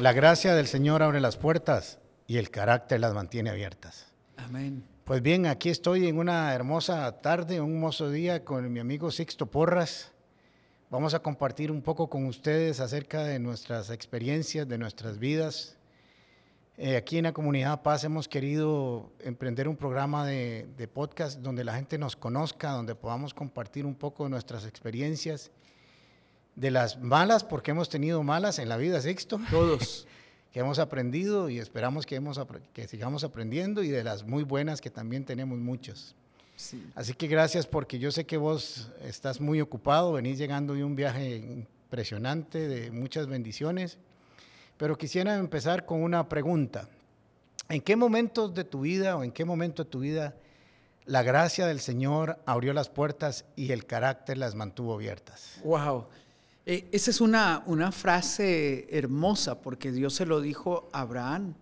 La gracia del Señor abre las puertas y el carácter las mantiene abiertas. Amén. Pues bien, aquí estoy en una hermosa tarde, un hermoso día con mi amigo Sixto Porras. Vamos a compartir un poco con ustedes acerca de nuestras experiencias, de nuestras vidas. Eh, aquí en la comunidad Paz hemos querido emprender un programa de, de podcast donde la gente nos conozca, donde podamos compartir un poco de nuestras experiencias de las malas, porque hemos tenido malas en la vida, Sixto. Todos. que hemos aprendido y esperamos que, hemos, que sigamos aprendiendo y de las muy buenas que también tenemos muchas. Sí. Así que gracias porque yo sé que vos estás muy ocupado, venís llegando de un viaje impresionante, de muchas bendiciones, pero quisiera empezar con una pregunta. ¿En qué momentos de tu vida o en qué momento de tu vida la gracia del Señor abrió las puertas y el carácter las mantuvo abiertas? Wow. Eh, esa es una, una, frase hermosa porque Dios se lo dijo a Abraham.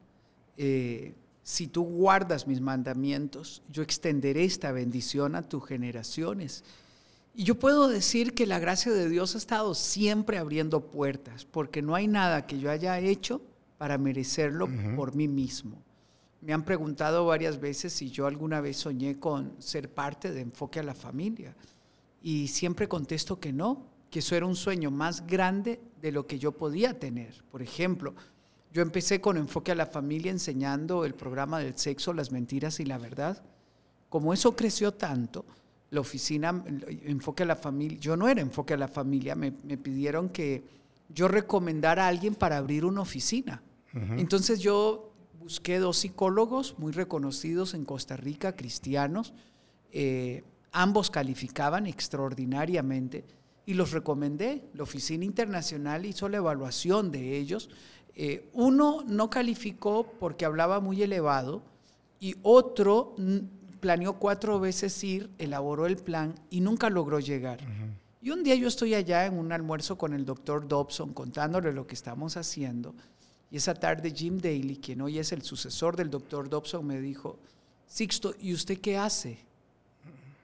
Eh, si tú guardas mis mandamientos, yo extenderé esta bendición a tus generaciones. Y yo puedo decir que la gracia de Dios ha estado siempre abriendo puertas, porque no hay nada que yo haya hecho para merecerlo uh -huh. por mí mismo. Me han preguntado varias veces si yo alguna vez soñé con ser parte de Enfoque a la Familia. Y siempre contesto que no, que eso era un sueño más grande de lo que yo podía tener. Por ejemplo, yo empecé con Enfoque a la Familia enseñando el programa del sexo, las mentiras y la verdad. Como eso creció tanto, la oficina Enfoque a la Familia, yo no era Enfoque a la Familia, me, me pidieron que yo recomendara a alguien para abrir una oficina. Uh -huh. Entonces yo busqué dos psicólogos muy reconocidos en Costa Rica, cristianos, eh, ambos calificaban extraordinariamente y los recomendé. La Oficina Internacional hizo la evaluación de ellos. Eh, uno no calificó porque hablaba muy elevado y otro planeó cuatro veces ir, elaboró el plan y nunca logró llegar. Uh -huh. Y un día yo estoy allá en un almuerzo con el doctor Dobson contándole lo que estamos haciendo. Y esa tarde Jim Daly, quien hoy es el sucesor del doctor Dobson, me dijo, Sixto, ¿y usted qué hace?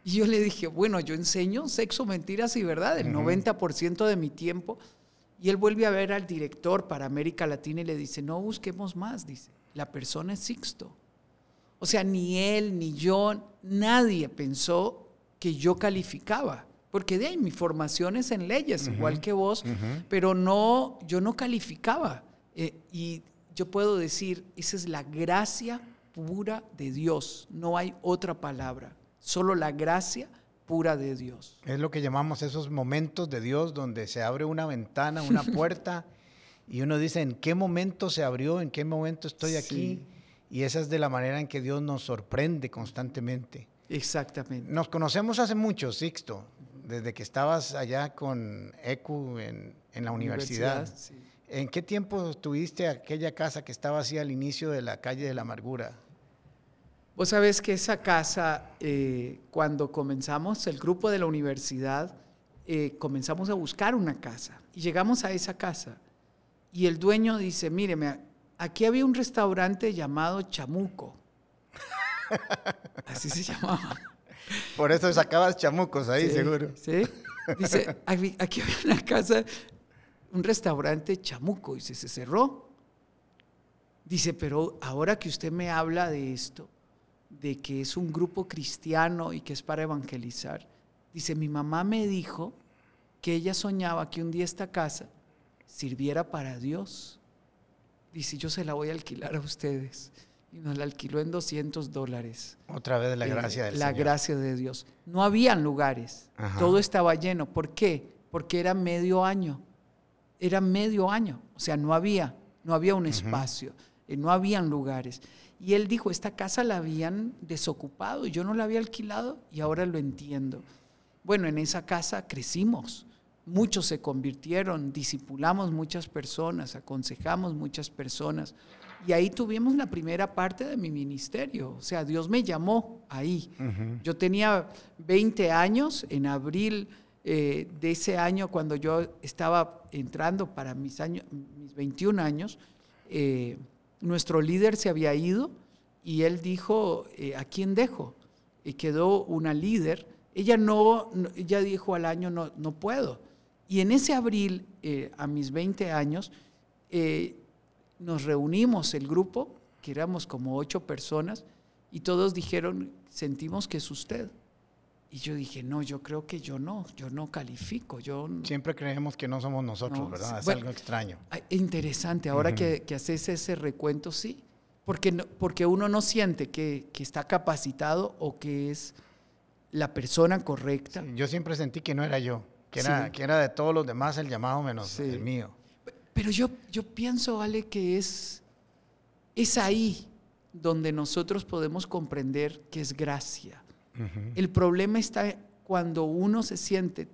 Y yo le dije, bueno, yo enseño sexo, mentiras y verdad, el uh -huh. 90% de mi tiempo. Y él vuelve a ver al director para América Latina y le dice, no busquemos más, dice, la persona es Sixto. O sea, ni él, ni yo, nadie pensó que yo calificaba. Porque de ahí mi formación es en leyes, uh -huh. igual que vos, uh -huh. pero no, yo no calificaba. Eh, y yo puedo decir, esa es la gracia pura de Dios, no hay otra palabra solo la gracia pura de Dios. Es lo que llamamos esos momentos de Dios donde se abre una ventana, una puerta, y uno dice, ¿en qué momento se abrió? ¿En qué momento estoy aquí? Sí. Y esa es de la manera en que Dios nos sorprende constantemente. Exactamente. Nos conocemos hace mucho, Sixto, desde que estabas allá con ECU en, en la universidad. universidad sí. ¿En qué tiempo tuviste aquella casa que estaba así al inicio de la calle de la amargura? Vos sabés que esa casa, eh, cuando comenzamos el grupo de la universidad, eh, comenzamos a buscar una casa y llegamos a esa casa y el dueño dice, míreme, aquí había un restaurante llamado Chamuco. Así se llamaba. Por eso sacabas chamucos ahí, sí, seguro. Sí. Dice, aquí había una casa, un restaurante Chamuco, y se, se cerró. Dice, pero ahora que usted me habla de esto, de que es un grupo cristiano y que es para evangelizar. Dice, mi mamá me dijo que ella soñaba que un día esta casa sirviera para Dios. Dice, yo se la voy a alquilar a ustedes. Y nos la alquiló en 200 dólares. Otra vez la gracia del La Señor. gracia de Dios. No habían lugares. Ajá. Todo estaba lleno. ¿Por qué? Porque era medio año. Era medio año. O sea, no había, no había un espacio. Uh -huh. No habían lugares. Y él dijo, esta casa la habían desocupado, yo no la había alquilado y ahora lo entiendo. Bueno, en esa casa crecimos, muchos se convirtieron, discipulamos muchas personas, aconsejamos muchas personas. Y ahí tuvimos la primera parte de mi ministerio. O sea, Dios me llamó ahí. Uh -huh. Yo tenía 20 años, en abril eh, de ese año, cuando yo estaba entrando para mis, años, mis 21 años, eh, nuestro líder se había ido y él dijo, eh, ¿a quién dejo? Y quedó una líder. Ella no, ella dijo al año, no, no puedo. Y en ese abril, eh, a mis 20 años, eh, nos reunimos el grupo, que éramos como ocho personas, y todos dijeron, sentimos que es usted. Y yo dije, no, yo creo que yo no, yo no califico. Yo Siempre creemos que no somos nosotros, ¿verdad? Es algo extraño. Interesante, ahora que, que, haces ese recuento, sí, porque, porque uno no siente que, que está capacitado o que es la persona correcta. yo siempre sentí que no era yo, que era, que era de todos los demás el llamado menos el mío. Pero yo, yo pienso, Ale, que es, es ahí donde nosotros podemos comprender que es gracia el problema está cuando uno se siente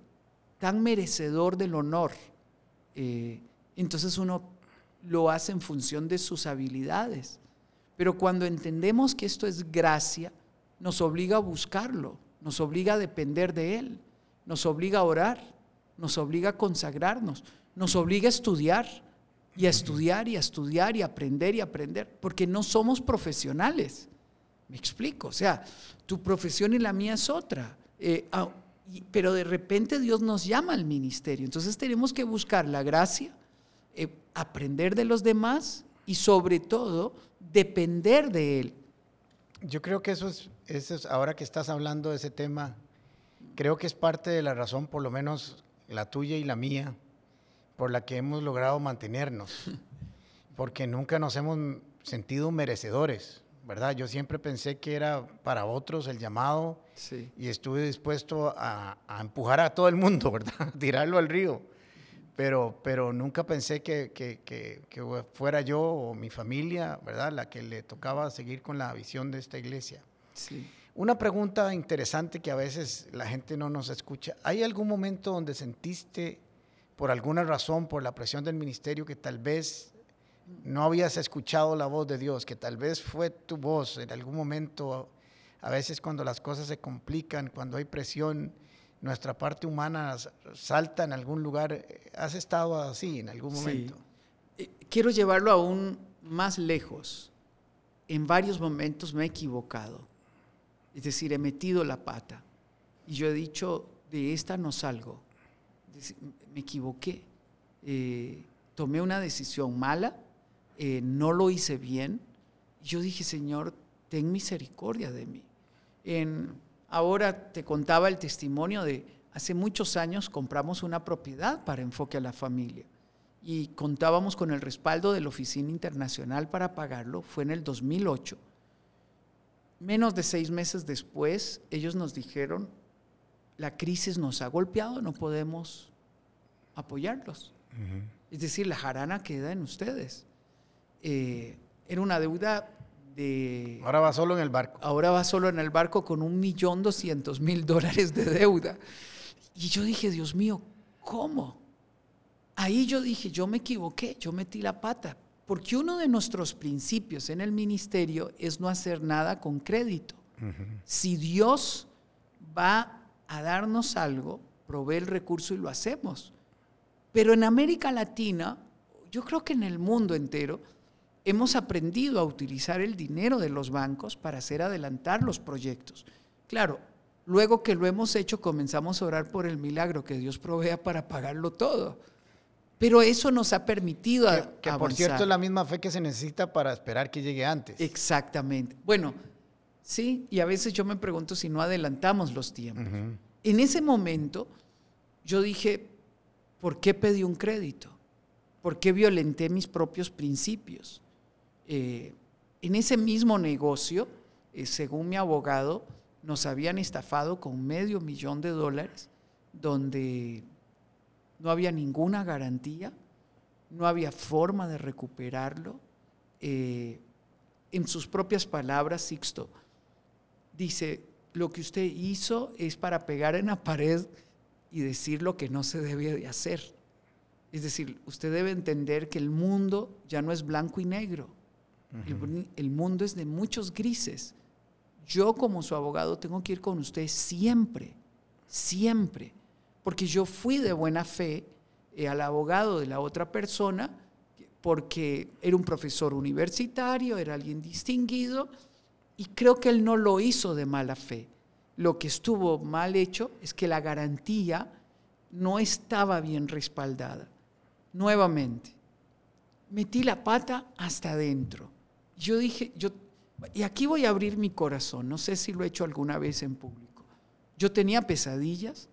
tan merecedor del honor, eh, entonces uno lo hace en función de sus habilidades. Pero cuando entendemos que esto es gracia, nos obliga a buscarlo, nos obliga a depender de Él, nos obliga a orar, nos obliga a consagrarnos, nos obliga a estudiar y a estudiar y a estudiar y a aprender y aprender, porque no somos profesionales. Me explico, o sea, tu profesión y la mía es otra. Eh, ah, pero de repente Dios nos llama al ministerio. Entonces tenemos que buscar la gracia, eh, aprender de los demás y sobre todo depender de Él. Yo creo que eso es, eso es, ahora que estás hablando de ese tema, creo que es parte de la razón, por lo menos la tuya y la mía, por la que hemos logrado mantenernos. Porque nunca nos hemos sentido merecedores. ¿Verdad? Yo siempre pensé que era para otros el llamado y estuve dispuesto a, empujar a todo el mundo, ¿verdad? Tirarlo al río. Pero, pero nunca pensé que, que, que, fuera yo o mi familia, ¿verdad? La que le tocaba seguir con la visión de esta iglesia. Sí. Una pregunta interesante que a veces la gente no nos escucha. ¿Hay algún momento donde sentiste, por alguna razón, por la presión del ministerio, que tal vez no habías escuchado la voz de Dios, que tal vez fue tu voz en algún momento, a veces cuando las cosas se complican, cuando hay presión, nuestra parte humana salta en algún lugar. ¿Has estado así en algún momento? Sí. Eh, quiero llevarlo aún más lejos. En varios momentos me he equivocado. Es decir, he metido la pata. Y yo he dicho, de esta no salgo. Me equivoqué. Eh, tomé una decisión mala eh, no lo hice bien. Yo dije, Señor, ten misericordia de mí. En, ahora te contaba el testimonio de hace muchos años compramos una propiedad para enfoque a la familia y contábamos con el respaldo de la Oficina Internacional para pagarlo. Fue en el 2008. Menos de seis meses después, ellos nos dijeron, la crisis nos ha golpeado, no podemos apoyarlos. Es decir, la jarana queda en ustedes. Eh, era una deuda de... Ahora va solo en el barco. Ahora va solo en el barco con un millón doscientos mil dólares de deuda. Y yo dije, Dios mío, ¿cómo? Ahí yo dije, yo me equivoqué, yo metí la pata. Porque uno de nuestros principios en el ministerio es no hacer nada con crédito. Si Dios va a darnos algo, provee el recurso y lo hacemos. Pero en América Latina, yo creo que en el mundo entero, hemos aprendido a utilizar el dinero de los bancos para hacer adelantar los proyectos. Claro, luego que lo hemos hecho comenzamos a orar por el milagro que Dios provea para pagarlo todo. Pero eso nos ha permitido que, que por cierto es la misma fe que se necesita para esperar que llegue antes. Exactamente. Bueno, sí, y a veces yo me pregunto si no adelantamos los tiempos. En ese momento yo dije, ¿por qué pedí un crédito? ¿Por qué violenté mis propios principios? Eh, en ese mismo negocio, eh, según mi abogado, nos habían estafado con medio millón de dólares, donde no había ninguna garantía, no había forma de recuperarlo. Eh, en sus propias palabras, Sixto dice, lo que usted hizo es para pegar en la pared y decir lo que no se debe de hacer. Es decir, usted debe entender que el mundo ya no es blanco y negro el, mundo es de muchos grises. Yo como su abogado tengo que ir con usted siempre, siempre, porque yo fui de buena fe eh, al abogado de la otra persona porque era un profesor universitario, era alguien distinguido y creo que él no lo hizo de mala fe. Lo que estuvo mal hecho es que la garantía no estaba bien respaldada. Nuevamente, metí la pata hasta adentro. Yo dije, yo, y aquí voy a abrir mi corazón, no sé si lo he hecho alguna vez en público. Yo tenía pesadillas,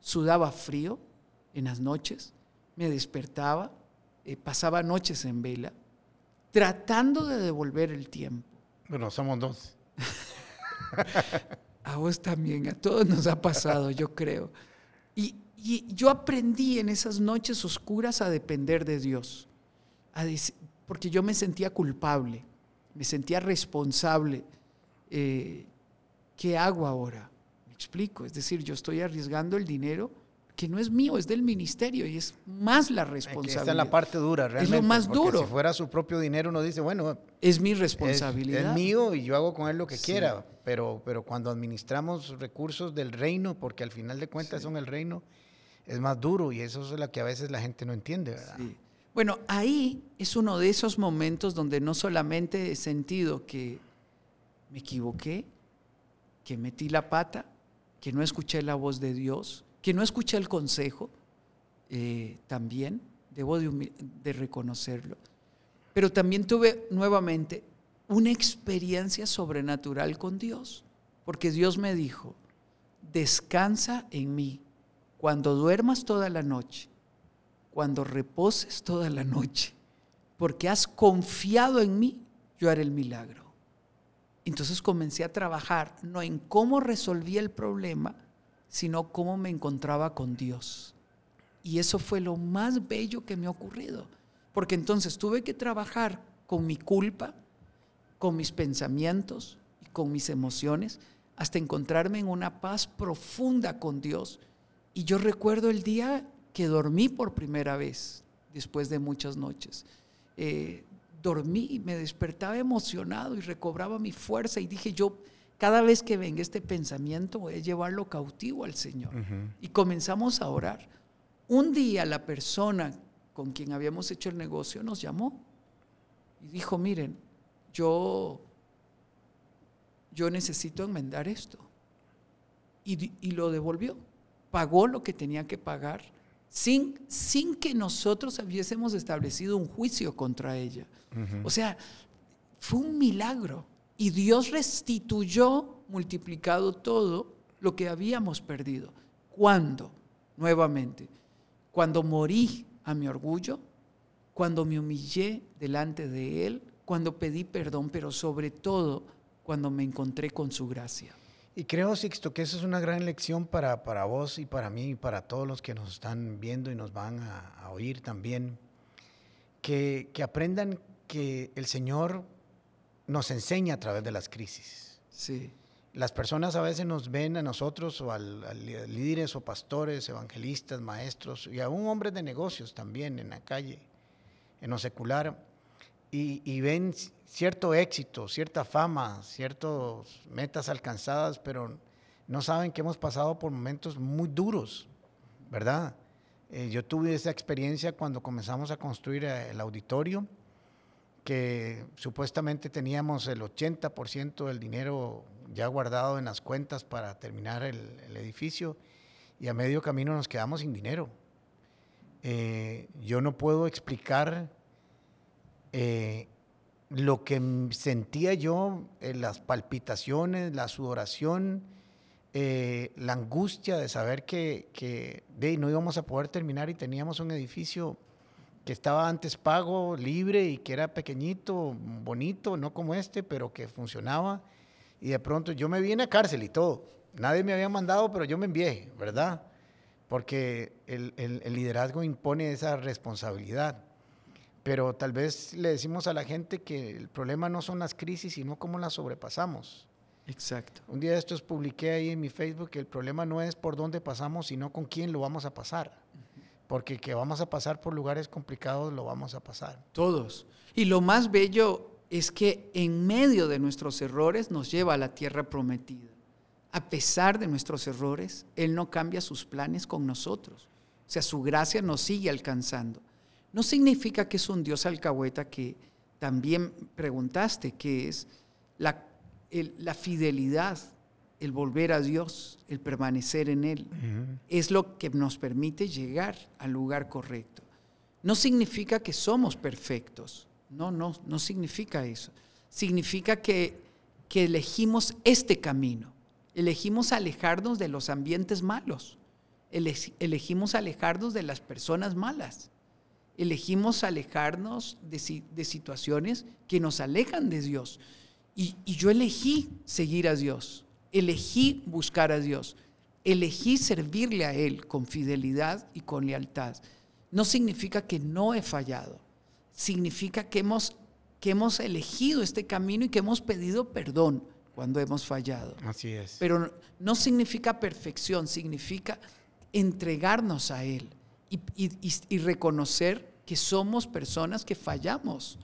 sudaba frío en las noches, me despertaba, eh, pasaba noches en vela, tratando de devolver el tiempo. Bueno, somos dos. a vos también, a todos nos ha pasado, yo creo. Y, yo aprendí en esas noches oscuras a depender de Dios, porque yo me sentía culpable, me sentía responsable. Eh, ¿Qué hago ahora? Me explico, es decir, yo estoy arriesgando el dinero que no es mío, es del ministerio y es más la responsabilidad. Esta es la parte dura, realmente. Es lo más duro. Si fuera su propio dinero, uno dice, bueno, es mi responsabilidad. Es, mío y yo hago con él lo que quiera, pero, pero cuando administramos recursos del reino, porque al final de cuentas son el reino, es más duro y eso es lo que a veces la gente no entiende, ¿verdad? Bueno, ahí es uno de esos momentos donde no solamente he sentido que me equivoqué, que metí la pata, que no escuché la voz de Dios, que no escuché el consejo, eh, también debo de, reconocerlo. Pero también tuve nuevamente una experiencia sobrenatural con Dios, porque Dios me dijo, descansa en mí cuando duermas toda la noche, cuando reposes toda la noche, porque has confiado en mí, yo haré el milagro. Entonces comencé a trabajar no en cómo resolvía el problema, sino cómo me encontraba con Dios. Y eso fue lo más bello que me ha ocurrido, porque entonces tuve que trabajar con mi culpa, con mis pensamientos y con mis emociones, hasta encontrarme en una paz profunda con Dios. Y yo recuerdo el día que dormí por primera vez, después de muchas noches. Eh, dormí, me despertaba emocionado y recobraba mi fuerza y dije, yo cada vez que venga este pensamiento voy a llevarlo cautivo al Señor. Y comenzamos a orar. Un día la persona con quien habíamos hecho el negocio nos llamó y dijo, miren, yo, yo necesito enmendar esto. Y, lo devolvió. Pagó lo que tenía que pagar sin, sin que nosotros hubiésemos establecido un juicio contra ella. O sea, fue un milagro. Y Dios restituyó, multiplicado todo lo que habíamos perdido. ¿Cuándo? Nuevamente, cuando morí a mi orgullo, cuando me humillé delante de Él, cuando pedí perdón, pero sobre todo cuando me encontré con su gracia. Y creo, Sixto, que eso es una gran lección para, para vos y para mí y para todos los que nos están viendo y nos van a, a oír también. Que, que aprendan que el Señor nos enseña a través de las crisis. Sí. Las personas a veces nos ven a nosotros o a, líderes o pastores, evangelistas, maestros y aún hombres de negocios también en la calle, en lo secular, y, ven cierto éxito, cierta fama, ciertas metas alcanzadas, pero no saben que hemos pasado por momentos muy duros, ¿verdad? Eh, yo tuve esa experiencia cuando comenzamos a construir eh, el auditorio que supuestamente teníamos el 80% del dinero ya guardado en las cuentas para terminar el, edificio y a medio camino nos quedamos sin dinero. Eh, yo no puedo explicar eh, lo que sentía yo, las palpitaciones, la sudoración, eh, la angustia de saber que, que no íbamos a poder terminar y teníamos un edificio que estaba antes pago, libre y que era pequeñito, bonito, no como este, pero que funcionaba. Y de pronto yo me vi en la cárcel y todo. Nadie me había mandado, pero yo me envié, ¿verdad? Porque el, el, liderazgo impone esa responsabilidad. Pero tal vez le decimos a la gente que el problema no son las crisis, sino cómo las sobrepasamos. Exacto. Un día de estos publiqué ahí en mi Facebook que el problema no es por dónde pasamos, sino con quién lo vamos a pasar porque que vamos a pasar por lugares complicados, lo vamos a pasar. Todos. Y lo más bello es que en medio de nuestros errores nos lleva a la tierra prometida. A pesar de nuestros errores, Él no cambia sus planes con nosotros. O sea, su gracia nos sigue alcanzando. No significa que es un Dios alcahueta que también preguntaste, que es la, la fidelidad el volver a Dios, el permanecer en Él, es lo que nos permite llegar al lugar correcto. no significa que somos perfectos. No, no, no significa eso. Significa que, que elegimos este camino. Elegimos alejarnos de los ambientes malos. Elegimos alejarnos de las personas malas. Elegimos alejarnos de, de situaciones que nos alejan de Dios. Y, y yo elegí seguir a Dios. Elegí buscar a Dios. Elegí servirle a Él con fidelidad y con lealtad no significa que no he fallado, significa que hemos, que hemos elegido este camino y que hemos pedido perdón cuando hemos fallado. Así es. Pero no significa perfección, significa entregarnos a Él y, reconocer que somos personas que fallamos.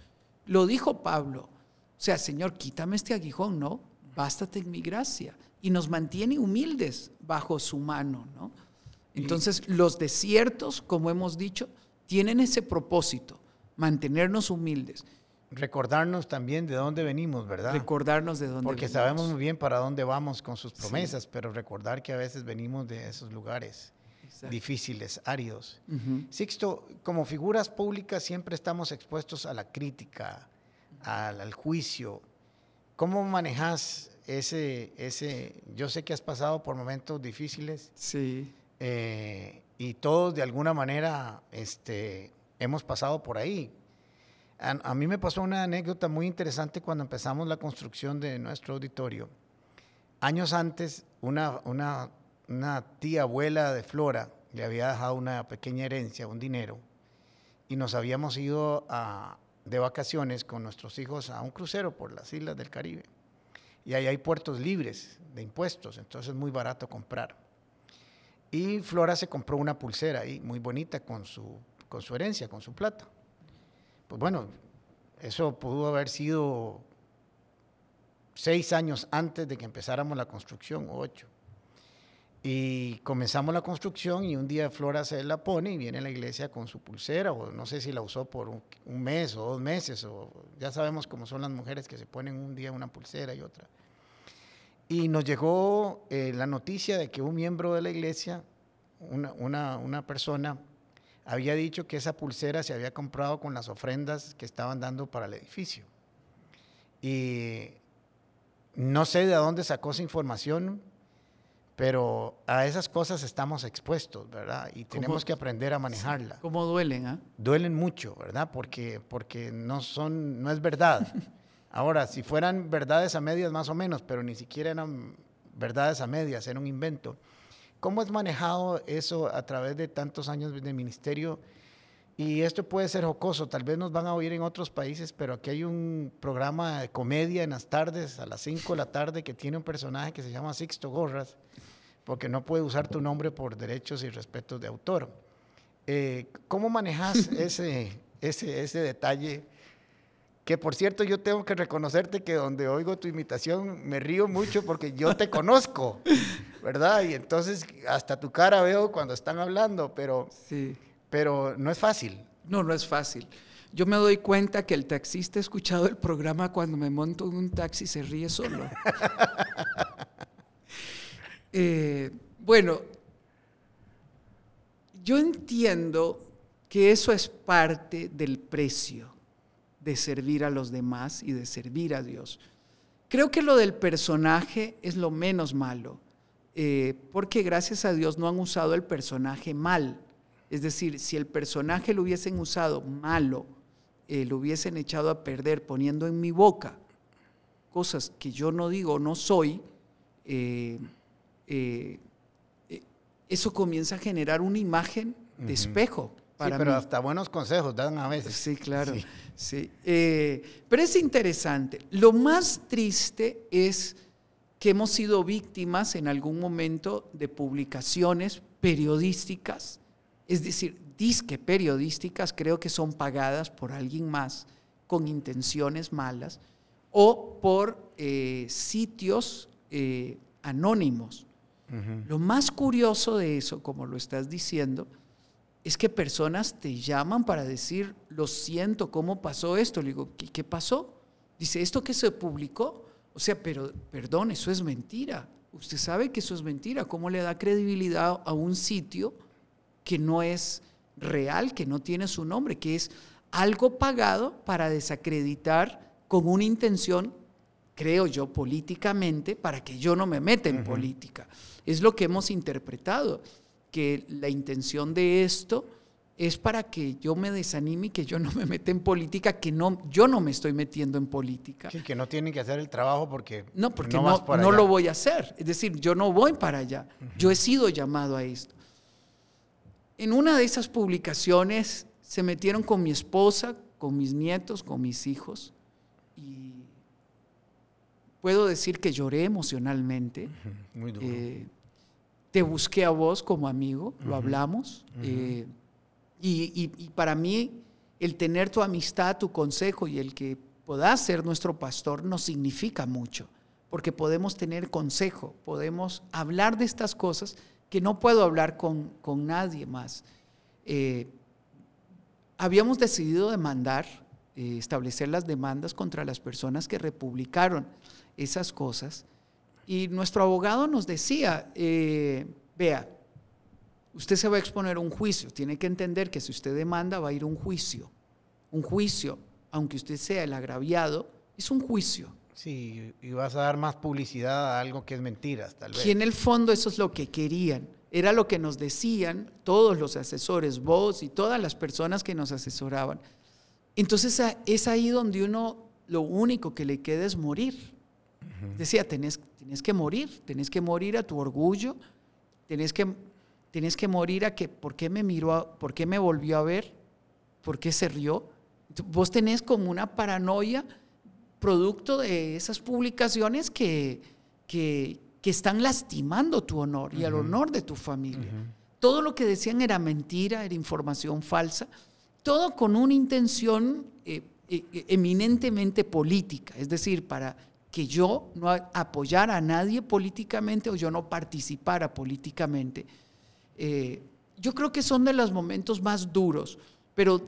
Lo dijo Pablo. O sea, Señor, quítame este aguijón, ¿no? Bástate en mi gracia. Y nos mantiene humildes bajo su mano, ¿no? Entonces, los desiertos, como hemos dicho, tienen ese propósito, mantenernos humildes. Recordarnos también de dónde venimos, ¿verdad? Recordarnos de dónde Porque sabemos muy bien para dónde vamos con sus promesas, pero recordar que a veces venimos de esos lugares difíciles, áridos. Sixto, como figuras públicas siempre estamos expuestos a la crítica, al, al juicio. ¿Cómo manejas ese, ese, yo sé que has pasado por momentos difíciles. Sí. Eh, y todos de alguna manera este, hemos pasado por ahí. A, mí me pasó una anécdota muy interesante cuando empezamos la construcción de nuestro auditorio. Años antes, una, una, una tía abuela de Flora le había dejado una pequeña herencia, un dinero, y nos habíamos ido de vacaciones con nuestros hijos a un crucero por las islas del Caribe. Y ahí hay puertos libres de impuestos, entonces es muy barato comprar. Y Flora se compró una pulsera ahí, muy bonita, con su, con su herencia, con su plata. Pues bueno, eso pudo haber sido seis años antes de que empezáramos la construcción, ocho. Y comenzamos la construcción y un día Flora se la pone y viene a la iglesia con su pulsera, o no sé si la usó por un, mes o dos meses, o ya sabemos cómo son las mujeres que se ponen un día una pulsera y otra. Y nos llegó eh, la noticia de que un miembro de la iglesia, una, una, una, persona, había dicho que esa pulsera se había comprado con las ofrendas que estaban dando para el edificio. Y no sé de dónde sacó esa información, pero a esas cosas estamos expuestos, ¿verdad? Y tenemos que aprender a manejarla. ¿Cómo duelen? ah? Duelen mucho, ¿verdad? Porque, porque no, son, no es verdad. Ahora, si fueran verdades a medias más o menos, pero ni siquiera eran verdades a medias, era un invento. ¿Cómo es manejado eso a través de tantos años de ministerio? Y esto puede ser jocoso, tal vez nos van a oír en otros países, pero aquí hay un programa de comedia en las tardes, a las 5 de la tarde, que tiene un personaje que se llama Sixto Gorras, porque no puede usar tu nombre por derechos y respetos de autor. Eh, ¿Cómo manejas ese, ese, ese detalle? que por cierto yo tengo que reconocerte que donde oigo tu imitación me río mucho porque yo te conozco, ¿verdad? Y entonces hasta tu cara veo cuando están hablando, pero, sí. Pero no es fácil. No, no es fácil. Yo me doy cuenta que el taxista ha escuchado el programa cuando me monto en un taxi y se ríe solo. Eh, bueno, yo entiendo que eso es parte del precio de servir a los demás y de servir a Dios. Creo que lo del personaje es lo menos malo, eh, porque gracias a Dios no han usado el personaje mal. Es decir, si el personaje lo hubiesen usado malo, eh, lo hubiesen echado a perder poniendo en mi boca cosas que yo no digo, no soy, eh, eso comienza a generar una imagen de espejo sí, pero hasta buenos consejos dan a veces. Sí, claro. Sí. Eh, pero es interesante. Lo más triste es que hemos sido víctimas en algún momento de publicaciones periodísticas, es decir, disque periodísticas, creo que son pagadas por alguien más con intenciones malas, o por eh, sitios eh, anónimos. Lo más curioso de eso, como lo estás diciendo, es que personas te llaman para decir, lo siento, ¿cómo pasó esto? Le digo, ¿qué, pasó? Dice, ¿esto que se publicó? O sea, pero perdón, eso es mentira. Usted sabe que eso es mentira. ¿Cómo le da credibilidad a un sitio que no es, real que no tiene su nombre, que es algo pagado para desacreditar con una intención, creo yo, políticamente, para que yo no me meta en política. Es lo que hemos interpretado, que la intención de esto es para que yo me desanime y que yo no me meta en política, que no, yo no me estoy metiendo en política. Sí, que no tienen que hacer el trabajo porque no, porque no, no, lo voy a hacer. Es decir, yo no voy para allá. Yo he sido llamado a esto. En una de esas publicaciones se metieron con mi esposa, con mis nietos, con mis hijos y puedo decir que lloré emocionalmente. Muy duro. Eh, te busqué a vos como amigo, lo hablamos. Eh, y, para mí, el tener tu amistad, tu consejo y el que puedas ser nuestro pastor no significa mucho, porque podemos tener consejo, podemos hablar de estas cosas que no puedo hablar con, nadie más. Eh, habíamos decidido demandar, eh, establecer las demandas contra las personas que republicaron esas cosas. Y nuestro abogado nos decía, eh, vea, usted se va a exponer a un juicio, tiene que entender que si usted demanda va a ir a un juicio. Un juicio, aunque usted sea el agraviado, es un juicio. Sí, y vas a dar más publicidad a algo que es mentiras, tal vez. Y en el fondo eso es lo que querían. Era lo que nos decían todos los asesores, vos y todas las personas que nos asesoraban. Entonces es ahí donde uno lo único que le queda es morir. Decía, tenés, que morir, tenés que morir a tu orgullo, tenés que, tenés que morir a que, ¿por qué me miró, por qué me volvió a ver? ¿Por qué se rió? Vos tenés como una paranoia producto de esas publicaciones que, que, están lastimando tu honor y el honor de tu familia. Todo lo que decían era mentira, era información falsa, todo con una intención eh, eh, eminentemente política, es decir, para que yo no apoyara a nadie políticamente o yo no participara políticamente. Eh, yo creo que son de los momentos más duros, pero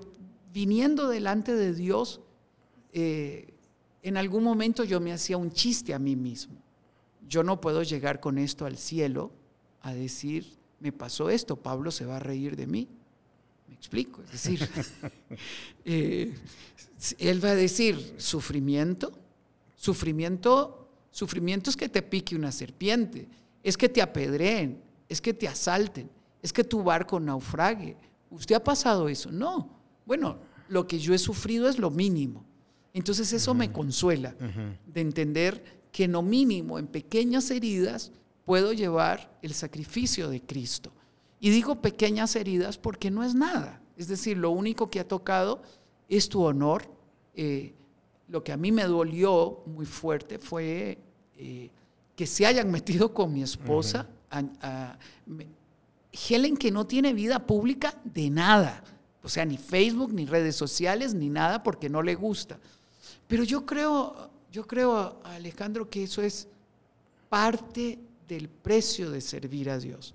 viniendo delante de Dios, en algún momento yo me hacía un chiste a mí mismo. Yo no puedo llegar con esto al cielo a decir, me pasó esto, Pablo se va a reír de mí. Me explico, es decir, eh, él va a decir, sufrimiento, sufrimiento, sufrimiento es que te pique una serpiente, es que te apedreen, es que te asalten, es que tu barco naufrague. ¿Usted ha pasado eso? No. Bueno, lo que yo he sufrido es lo mínimo. Entonces eso me consuela de entender que en lo mínimo, en pequeñas heridas, puedo llevar el sacrificio de Cristo. Y digo pequeñas heridas porque no es nada. Es decir, lo único que ha tocado es tu honor. Eh, lo que a mí me dolió muy fuerte fue eh, que se hayan metido con mi esposa. Helen que no tiene vida pública de nada. O sea, ni Facebook, ni redes sociales, ni nada porque no le gusta. Pero yo creo, yo creo, Alejandro, que eso es parte del precio de servir a Dios.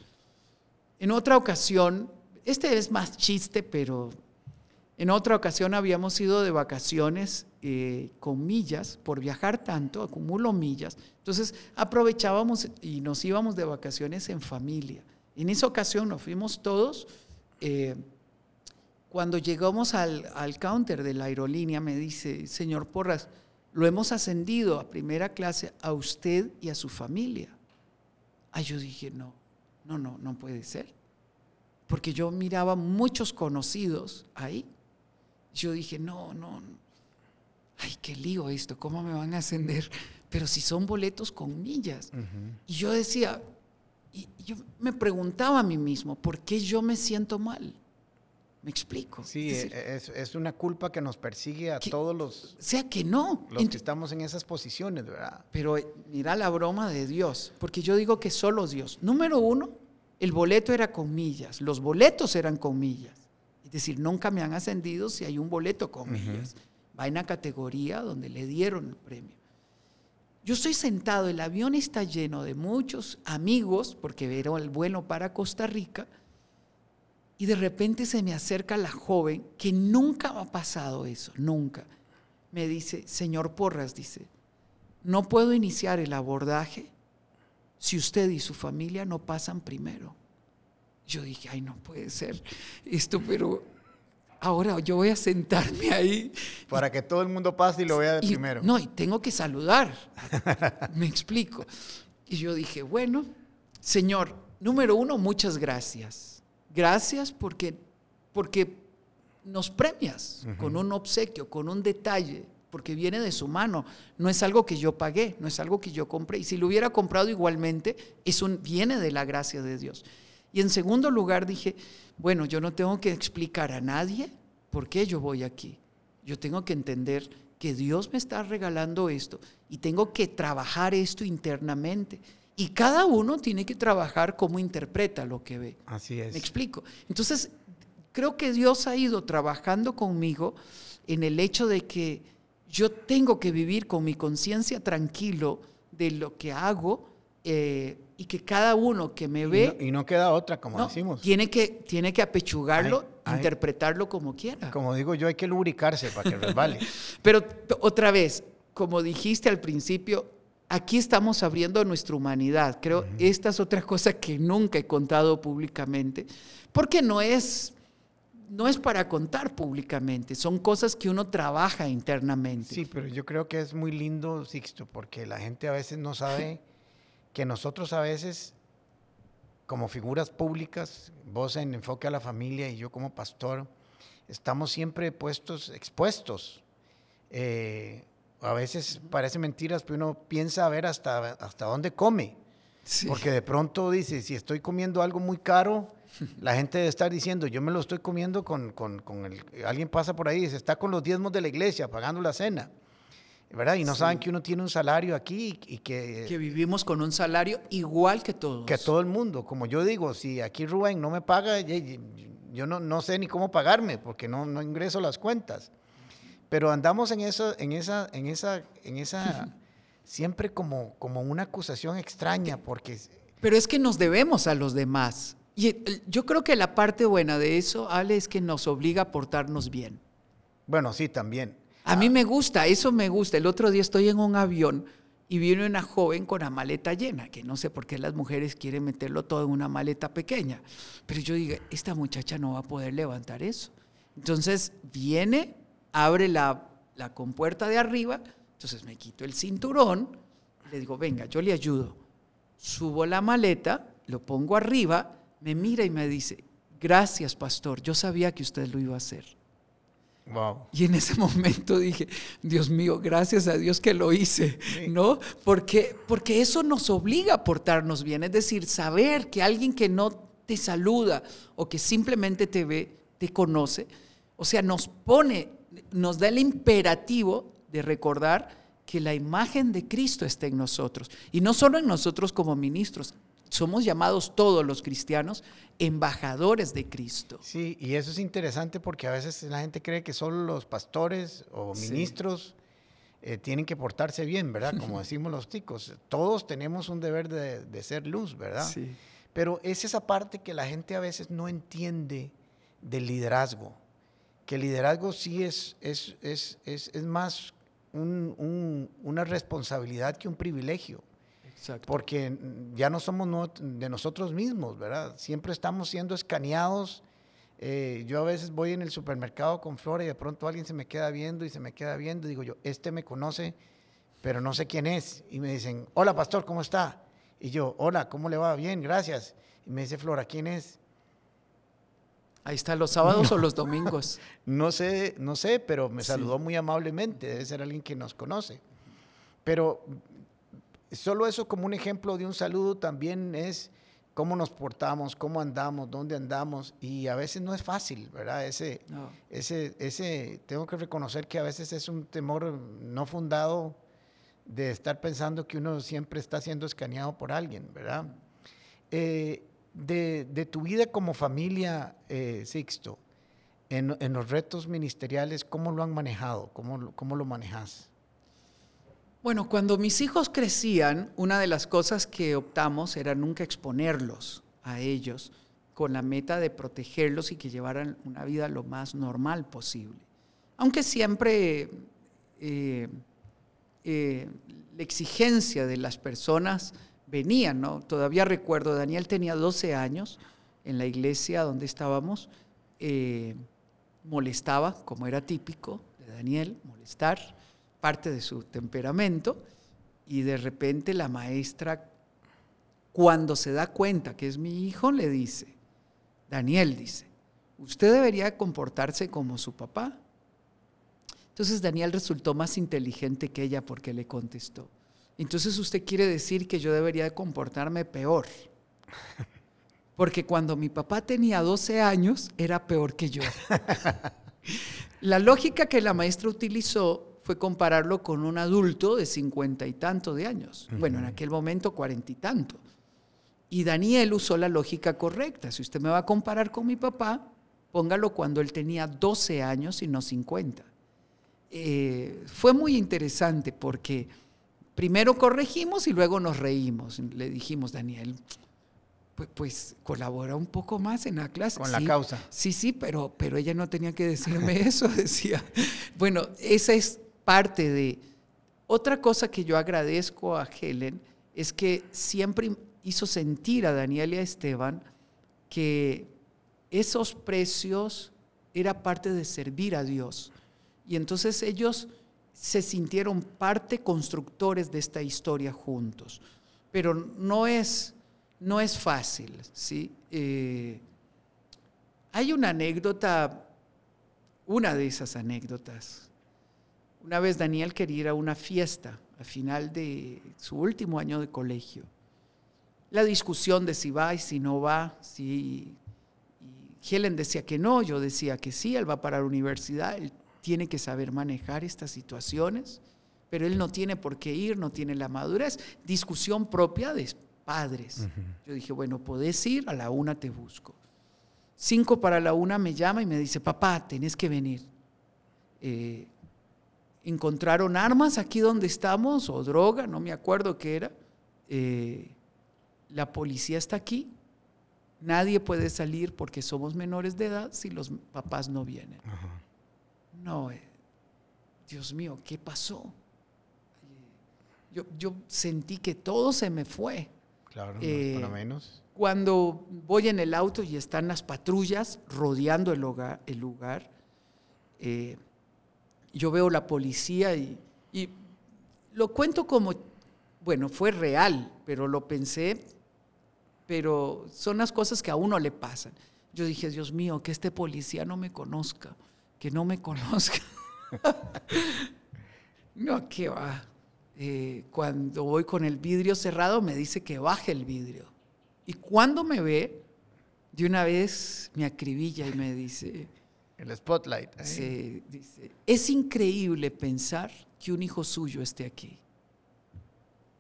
En otra ocasión, este es más chiste, pero en otra ocasión habíamos ido de vacaciones eh, con millas, por viajar tanto, acumulo millas. Entonces aprovechábamos y nos íbamos de vacaciones en familia. En esa ocasión nos fuimos todos. Eh, cuando llegamos al, counter de la aerolínea, me dice, señor Porras, lo hemos ascendido a primera clase a usted y a su familia. Ah, yo dije, no, no, no, no puede ser. Porque yo miraba muchos conocidos ahí. Yo dije, no, no, ay, qué lío esto, ¿cómo me van a ascender? Pero si son boletos con millas. Y yo decía, y yo me preguntaba a mí mismo, ¿por qué yo me siento mal? ¿Me explico? Sí, es, una culpa que nos persigue a todos los... Sea que no. Los que estamos en esas posiciones, ¿verdad? Pero eh, mira la broma de Dios, porque yo digo que solo Dios. Número uno, el boleto era con millas, los boletos eran con millas. Es decir, nunca me han ascendido si hay un boleto con millas. Va en la categoría donde le dieron el premio. Yo estoy sentado, el avión está lleno de muchos amigos, porque era el vuelo para Costa Rica, y de repente se me acerca la joven, que nunca ha pasado eso, nunca. Me dice, señor Porras, dice, no puedo iniciar el abordaje si usted y su familia no pasan primero. Yo dije, ay, no puede ser esto, pero ahora yo voy a sentarme ahí. Para que todo el mundo pase y lo vea de primero. No, y tengo que saludar. Me explico. Y yo dije, bueno, Señor, número uno, muchas gracias. Gracias porque, porque nos premias con un obsequio, con un detalle, porque viene de su mano. No es algo que yo pagué, no es algo que yo compré. Y si lo hubiera comprado igualmente, es un, viene de la gracia de Dios. Y en segundo lugar dije, bueno, yo no tengo que explicar a nadie por qué yo voy aquí. Yo tengo que entender que Dios me está regalando esto y tengo que trabajar esto internamente. Y cada uno tiene que trabajar cómo interpreta lo que ve. Así es. Me explico. Entonces, creo que Dios ha ido trabajando conmigo en el hecho de que yo tengo que vivir con mi conciencia tranquilo de lo que hago eh, y que cada uno que me ve... Y no, queda otra, como decimos. Tiene que, tiene que apechugarlo, interpretarlo como quiera. Como digo yo, hay que lubricarse para que resbale. Pero otra vez, como dijiste al principio, aquí estamos abriendo nuestra humanidad. Creo, esta es otra cosa que nunca he contado públicamente, porque no es, no es para contar públicamente, son cosas que uno trabaja internamente. Sí, pero yo creo que es muy lindo, Sixto, porque la gente a veces no sabe que nosotros a veces, como figuras públicas, vos en Enfoque a la Familia y yo como pastor, estamos siempre puestos, expuestos. Eh, a veces parece mentiras, pero uno piensa a ver hasta, hasta dónde come. Porque de pronto dice, si estoy comiendo algo muy caro, la gente debe estar diciendo, yo me lo estoy comiendo con, con, con el... Alguien pasa por ahí y dice, está con los diezmos de la iglesia, pagando la cena. ¿verdad? Y no saben que uno tiene un salario aquí y que... Que vivimos con un salario igual que todos. Que todo el mundo. Como yo digo, si aquí Rubén no me paga, yo no, no sé ni cómo pagarme porque no, no ingreso las cuentas. Pero andamos en eso, en esa, en esa, en esa, siempre como, como una acusación extraña porque... Pero es que nos debemos a los demás. Y yo creo que la parte buena de eso, Ale, es que nos obliga a portarnos bien. Bueno, sí, también. A mí me gusta, eso me gusta. El otro día estoy en un avión y viene una joven con la maleta llena, que no sé por qué las mujeres quieren meterlo todo en una maleta pequeña. Pero yo digo, esta muchacha no va a poder levantar eso. Entonces viene, abre la, la compuerta de arriba, entonces me quito el cinturón, le digo, venga, yo le ayudo. Subo la maleta, lo pongo arriba, me mira y me dice, gracias pastor, yo sabía que usted lo iba a hacer. Y en ese momento dije, Dios mío, gracias a Dios que lo hice, ¿no? Porque, porque eso nos obliga a portarnos bien, es decir, saber que alguien que no te saluda o que simplemente te ve, te conoce, o sea, nos pone, nos da el imperativo de recordar que la imagen de Cristo está en nosotros, y no solo en nosotros como ministros, somos llamados todos los cristianos embajadores de Cristo. Sí, y eso es interesante porque a veces la gente cree que solo los pastores o ministros eh, tienen que portarse bien, ¿verdad? Como decimos los ticos. Todos tenemos un deber de, ser luz, ¿verdad? Sí. Pero es esa parte que la gente a veces no entiende del liderazgo. Que el liderazgo sí es, es, es, es más una responsabilidad que un privilegio. Porque ya no somos de nosotros mismos, ¿verdad? Siempre estamos siendo escaneados. Eh, yo a veces voy en el supermercado con Flora y de pronto alguien se me queda viendo y se me queda viendo. Digo yo, este me conoce, pero no sé quién es. Y me dicen, hola pastor, ¿cómo está? Y yo, hola, ¿cómo le va? Bien, gracias. Y me dice Flora, ¿quién es? Ahí está, los sábados o los domingos. No sé, no sé, pero me saludó muy amablemente. Debe ser alguien que nos conoce. Pero Solo eso como un ejemplo de un saludo también es cómo nos portamos, cómo andamos, dónde andamos y a veces no es fácil, ¿verdad? Ese, ese, ese, tengo que reconocer que a veces es un temor no fundado de estar pensando que uno siempre está siendo escaneado por alguien, ¿verdad? Eh, de, tu vida como familia, eh, Sixto, en, en, los retos ministeriales, ¿cómo lo han manejado? ¿Cómo, cómo lo manejas? Bueno, cuando mis hijos crecían, una de las cosas que optamos era nunca exponerlos a ellos con la meta de protegerlos y que llevaran una vida lo más normal posible. Aunque siempre eh, eh, la exigencia de las personas venía, ¿no? Todavía recuerdo, Daniel tenía 12 años en la iglesia donde estábamos, eh, molestaba, como era típico de Daniel, molestar, parte de su temperamento, y de repente la maestra, cuando se da cuenta que es mi hijo, le dice, Daniel dice, usted debería comportarse como su papá. Entonces Daniel resultó más inteligente que ella porque le contestó. Entonces usted quiere decir que yo debería comportarme peor. Porque cuando mi papá tenía 12 años era peor que yo. La lógica que la maestra utilizó fue compararlo con un adulto de cincuenta y tanto de años. Bueno, en aquel momento cuarenta y tanto. Y Daniel usó la lógica correcta. Si usted me va a comparar con mi papá, póngalo cuando él tenía 12 años y no 50. Eh, fue muy interesante porque primero corregimos y luego nos reímos. Le dijimos, Daniel, pues, pues, colabora un poco más en la clase. Con la causa. Sí, sí, pero, pero ella no tenía que decirme eso, decía. Bueno, esa es parte de... Otra cosa que yo agradezco a Helen es que siempre hizo sentir a Daniel y a Esteban que esos precios era parte de servir a Dios. Y entonces ellos se sintieron parte constructores de esta historia juntos. Pero no es no es fácil, ¿sí? Eh, hay una anécdota, una de esas anécdotas. Una vez Daniel quería ir a una fiesta al final de su último año de colegio. La discusión de si va y si no va, si Helen decía que no, yo decía que sí, él va para la universidad, él tiene que saber manejar estas situaciones, pero él no tiene por qué ir, no tiene la madurez. Discusión propia de padres. Yo dije, bueno, podés ir, a la una te busco. Cinco para la una me llama y me dice, papá, tenés que venir. Eh, encontraron armas aquí donde estamos o droga, no me acuerdo qué era. Eh, la policía está aquí. Nadie puede salir porque somos menores de edad si los papás no vienen. No, eh, Dios mío, ¿qué pasó? Yo, yo, sentí que todo se me fue. Claro, eh, por lo menos. Cuando voy en el auto y están las patrullas rodeando el, el lugar, eh, yo veo la policía y, y, lo cuento como, bueno, fue real, pero lo pensé, pero son las cosas que a uno le pasan. Yo dije, Dios mío, que este policía no me conozca, que no me conozca. no, qué va. Eh, cuando voy con el vidrio cerrado me dice que baje el vidrio. Y cuando me ve, de una vez me acribilla y me dice... El spotlight. dice, es increíble pensar que un hijo suyo esté aquí.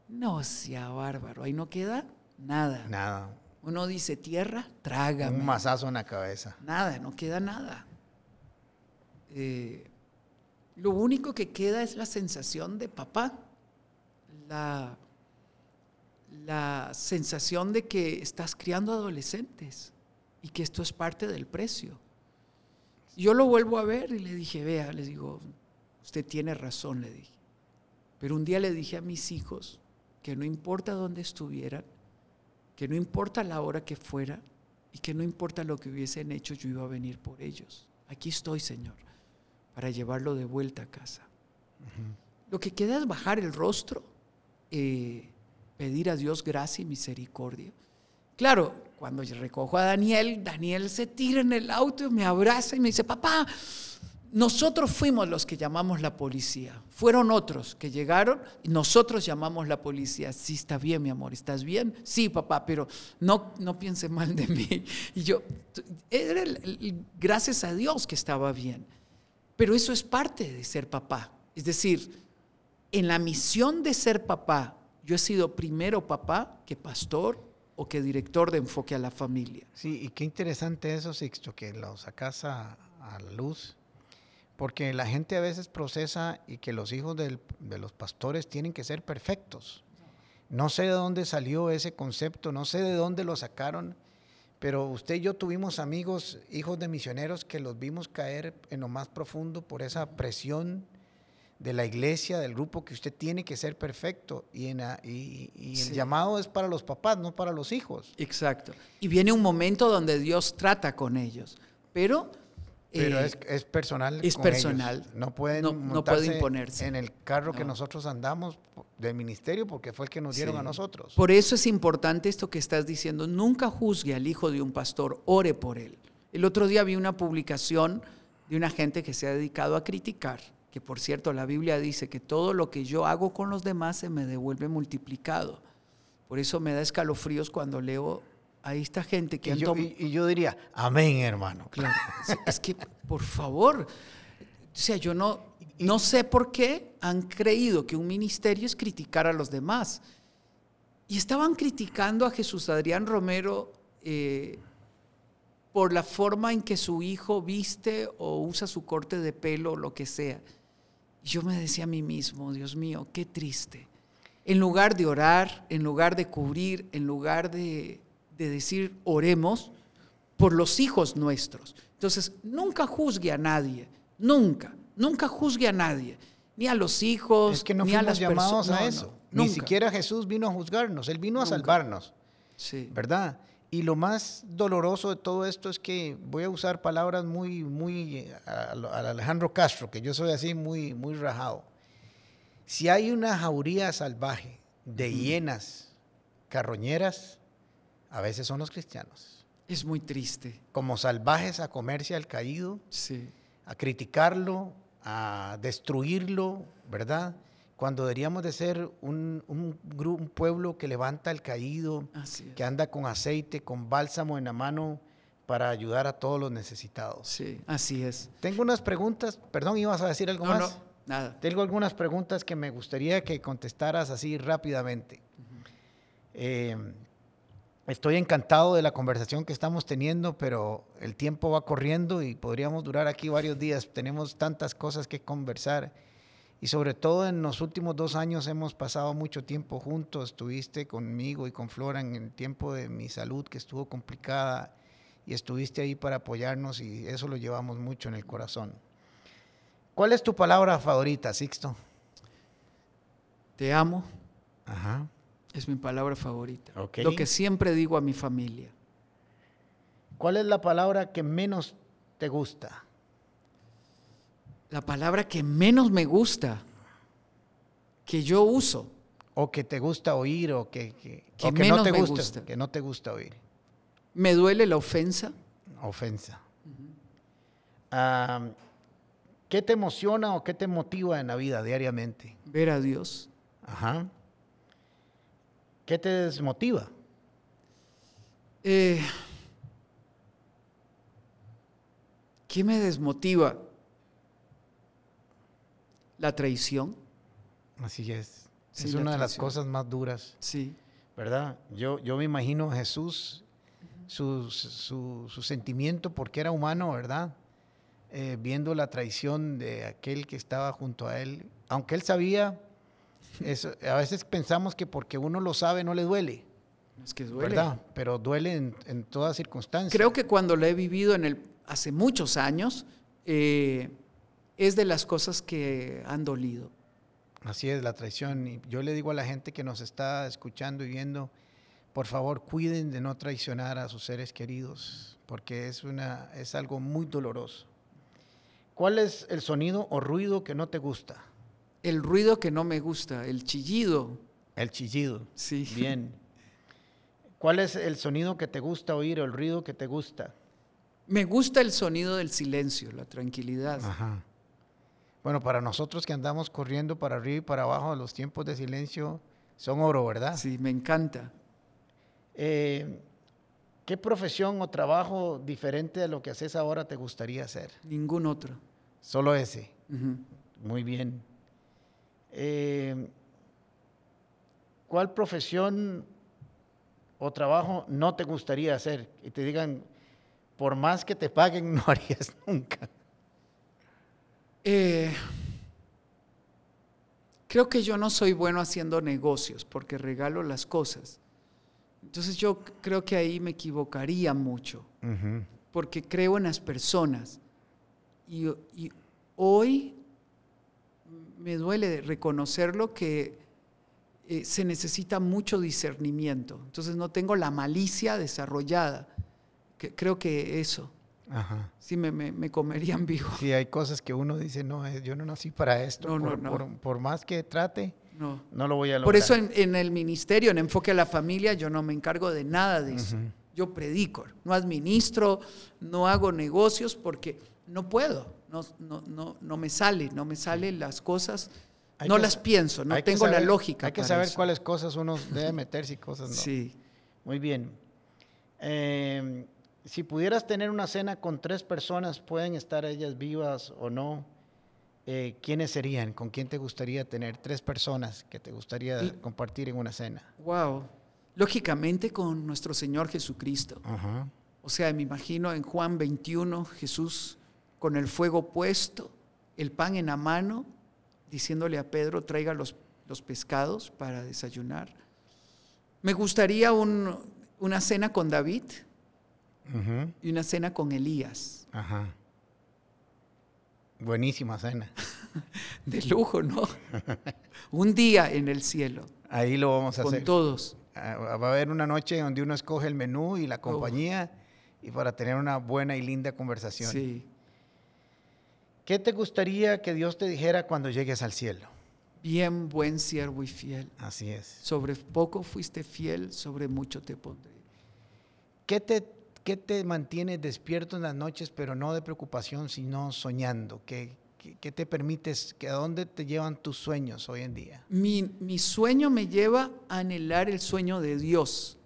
No sea bárbaro, ahí no queda nada. Nada. Uno dice tierra, trágame. Un mazazo en la cabeza. Nada, no queda nada. Eh, lo único que queda es la sensación de papá la, sensación de que estás criando adolescentes y que esto es parte del precio. Yo lo vuelvo a ver y le dije, vea, les digo, usted tiene razón, le dije. Pero un día le dije a mis hijos que no importa dónde estuvieran, que no importa la hora que fuera y que no importa lo que hubiesen hecho, yo iba a venir por ellos. Aquí estoy, Señor, para llevarlo de vuelta a casa. Lo que queda es bajar el rostro eh, pedir a Dios gracia y misericordia. Claro, cuando yo recojo a Daniel, Daniel se tira en el auto y me abraza y me dice, papá, nosotros fuimos los que llamamos la policía. Fueron otros que llegaron y nosotros llamamos la policía. Sí, está bien, mi amor, ¿estás bien? Sí, papá, pero no, no piense mal de mí. Y yo, era gracias a Dios que estaba bien. Pero eso es parte de ser papá. Es decir, en la misión de ser papá, yo he sido primero papá que pastor o que director de enfoque a la familia. Sí, y qué interesante eso, Sixto, que lo sacas a, la luz, porque la gente a veces procesa y que los hijos de los pastores tienen que ser perfectos. No sé de dónde salió ese concepto, no sé de dónde lo sacaron, pero usted y yo tuvimos amigos, hijos de misioneros, que los vimos caer en lo más profundo por esa presión de la iglesia, del grupo, que usted tiene que ser perfecto. Y, en la- y- y el Sí. llamado es para los papás, no para los hijos. Exacto. Y viene un momento donde Dios trata con ellos, pero... Pero eh, es, es personal. es con ellos. personal. No pueden No- no puede imponerse. en el carro que No. nosotros andamos del ministerio porque fue el que nos dieron Sí. a nosotros. Por eso es importante esto que estás diciendo. Nunca juzgue al hijo de un pastor, ore por él. El otro día vi una publicación de una gente que se ha dedicado a criticar, que por cierto la Biblia dice que todo lo que yo hago con los demás se me devuelve multiplicado. Por eso me da escalofríos cuando leo a esta gente que Y han yo, tom- y- y yo diría, amén, hermano. Claro. Es que, por favor, o sea, yo no, no sé por qué han creído que un ministerio es criticar a los demás. Y estaban criticando a Jesús Adrián Romero eh, por la forma en que su hijo viste o usa su corte de pelo o lo que sea. Y yo me decía a mí mismo, Dios mío, qué triste. En lugar de orar, en lugar de cubrir, en lugar de, de decir oremos por los hijos nuestros. Entonces, nunca juzgue a nadie, nunca, nunca juzgue a nadie, ni a los hijos, Es que no ni a fuimos las llamados a no, eso. no, Ni siquiera Jesús vino a juzgarnos, Él vino a Nunca. salvarnos, Sí. ¿verdad? Y lo más doloroso de todo esto es que voy a usar palabras muy, muy eh, a, lo- a Alejandro Castro, que yo soy así muy, muy rajado. Si hay una jauría salvaje de hienas carroñeras, a veces son los cristianos, Es muy triste. como salvajes a comerse al caído, Sí. a criticarlo, a destruirlo, ¿verdad? Cuando deberíamos de ser un, un gru- un pueblo que levanta al caído, Así es. que anda con aceite, con bálsamo en la mano para ayudar a todos los necesitados. Sí, así es. Tengo unas preguntas, perdón, ibas a decir algo No, más. no, nada. Tengo algunas preguntas que me gustaría que contestaras así rápidamente. Eh, estoy encantado de la conversación que estamos teniendo, pero el tiempo va corriendo y podríamos durar aquí varios días. Tenemos tantas cosas que conversar y sobre todo en los últimos dos años hemos pasado mucho tiempo juntos. Estuviste conmigo y con Flora en el tiempo de mi salud que estuvo complicada y estuviste ahí para apoyarnos y eso lo llevamos mucho en el corazón. ¿Cuál es tu palabra favorita, Sixto? Te amo, Ajá. Es mi palabra favorita. Lo que siempre digo a mi familia. ¿Cuál es la palabra que menos te gusta? La palabra que menos me gusta, que yo uso, ¿O que te gusta oír o que, que, Que o que no menos te me gusta, gusta. Que no te gusta oír. me duele la ofensa. Ofensa. ¿Qué te emociona o qué te motiva en la vida diariamente? ver a Dios. Ajá. ¿Qué te desmotiva? Eh, ¿Qué me desmotiva? La traición, Así es. Sí, es una de las cosas más duras, sí, ¿verdad? Yo, yo me imagino a Jesús, su, su- su sentimiento porque era humano, ¿verdad? Eh, viendo la traición de aquel que estaba junto a él, aunque él sabía, eso, a veces pensamos que porque uno lo sabe no le duele, es que duele. ¿verdad? Pero duele en, en todas circunstancias. Creo que cuando lo he vivido en el, hace muchos años, eh, es de las cosas que han dolido. Así es, la traición. Y yo le digo a la gente que nos está escuchando y viendo, por favor, cuiden de no traicionar a sus seres queridos, porque es, una, es algo muy doloroso. ¿Cuál es el sonido o ruido que no te gusta? El ruido que no me gusta, el chillido, El chillido. sí. Bien. ¿Cuál es el sonido que te gusta oír o el ruido que te gusta? Me gusta el sonido del silencio, la tranquilidad. Ajá. Bueno, para nosotros que andamos corriendo para arriba y para abajo, los tiempos de silencio son oro, ¿verdad? Sí, me encanta. Eh, ¿Qué profesión o trabajo diferente de lo que haces ahora te gustaría hacer? Ningún otro. Solo ese. Ujú. Muy bien. Eh, ¿Cuál profesión o trabajo no te gustaría hacer? Y te digan, por más que te paguen, no harías nunca. Eh, creo que yo no soy bueno haciendo negocios porque regalo las cosas. Entonces yo creo que ahí me equivocaría mucho porque creo en las personas. Y, y hoy me duele reconocerlo que eh, se necesita mucho discernimiento. Entonces no tengo la malicia desarrollada. Que, creo que eso. Ajá. Sí, me, me, comerían vivo. Sí, hay cosas que uno dice, no, eh, yo no nací para esto. No, por, no, no. Por, más que trate, no. no lo voy a lograr. Por eso en, el ministerio, en Enfoque a la Familia, yo no me encargo de nada de eso. Yo predico, no administro, no hago negocios porque no puedo, no, no, no, me sale, no me salen las cosas, no las pienso, no tengo la lógica. Hay que saber cuáles cosas uno debe meterse y cosas no. Sí. Muy bien. Em, si pudieras tener una cena con tres personas, pueden estar ellas vivas o no, eh, ¿quiénes serían? ¿Con quién te gustaría tener tres personas que te gustaría compartir en una cena? Wow. Lógicamente con nuestro Señor Jesucristo. O sea, me imagino en Juan 21, Jesús con el fuego puesto, el pan en la mano, diciéndole a Pedro, traiga los, los pescados para desayunar. Me gustaría una cena con David y una cena con Elías. Ajá. Buenísima cena. De lujo, ¿no? un día en el cielo. Ahí lo vamos a hacer. Con todos. Ah, va a haber una noche donde uno escoge el menú y la compañía y para tener una buena y linda conversación. Sí. ¿Qué te gustaría que Dios te dijera cuando llegues al cielo? Bien, buen siervo y fiel. Así es. Sobre poco fuiste fiel, sobre mucho te pondré. ¿Qué te, qué te mantiene despierto en las noches, pero no de preocupación, sino soñando? ¿Qué, qué, te permites? Que, ¿A dónde te llevan tus sueños hoy en día? Mi, mi sueño me lleva a anhelar el sueño de Dios.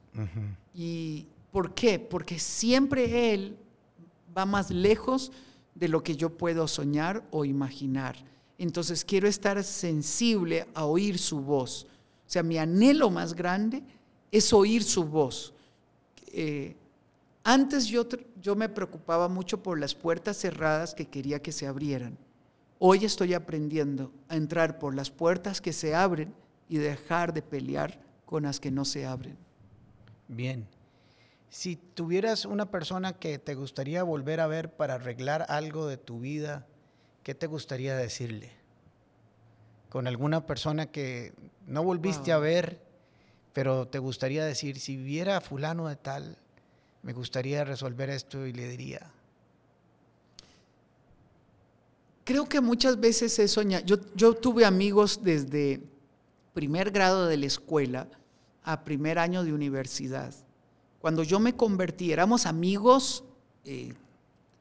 ¿Y por qué? Porque siempre Él va más lejos de lo que yo puedo soñar o imaginar. Entonces quiero estar sensible a oír su voz. O sea, mi anhelo más grande es oír su voz. Eh, antes yo, yo me preocupaba mucho por las puertas cerradas que quería que se abrieran. Hoy estoy aprendiendo a entrar por las puertas que se abren y dejar de pelear con las que no se abren. Bien. Si tuvieras una persona que te gustaría volver a ver para arreglar algo de tu vida, ¿qué te gustaría decirle? Con alguna persona que no volviste a ver, pero te gustaría decir, si viera a fulano de tal, me gustaría resolver esto y le diría. Creo que muchas veces he soñado. Yo, yo tuve amigos desde primer grado de la escuela a primer año de universidad cuando yo me convertí, éramos amigos, eh,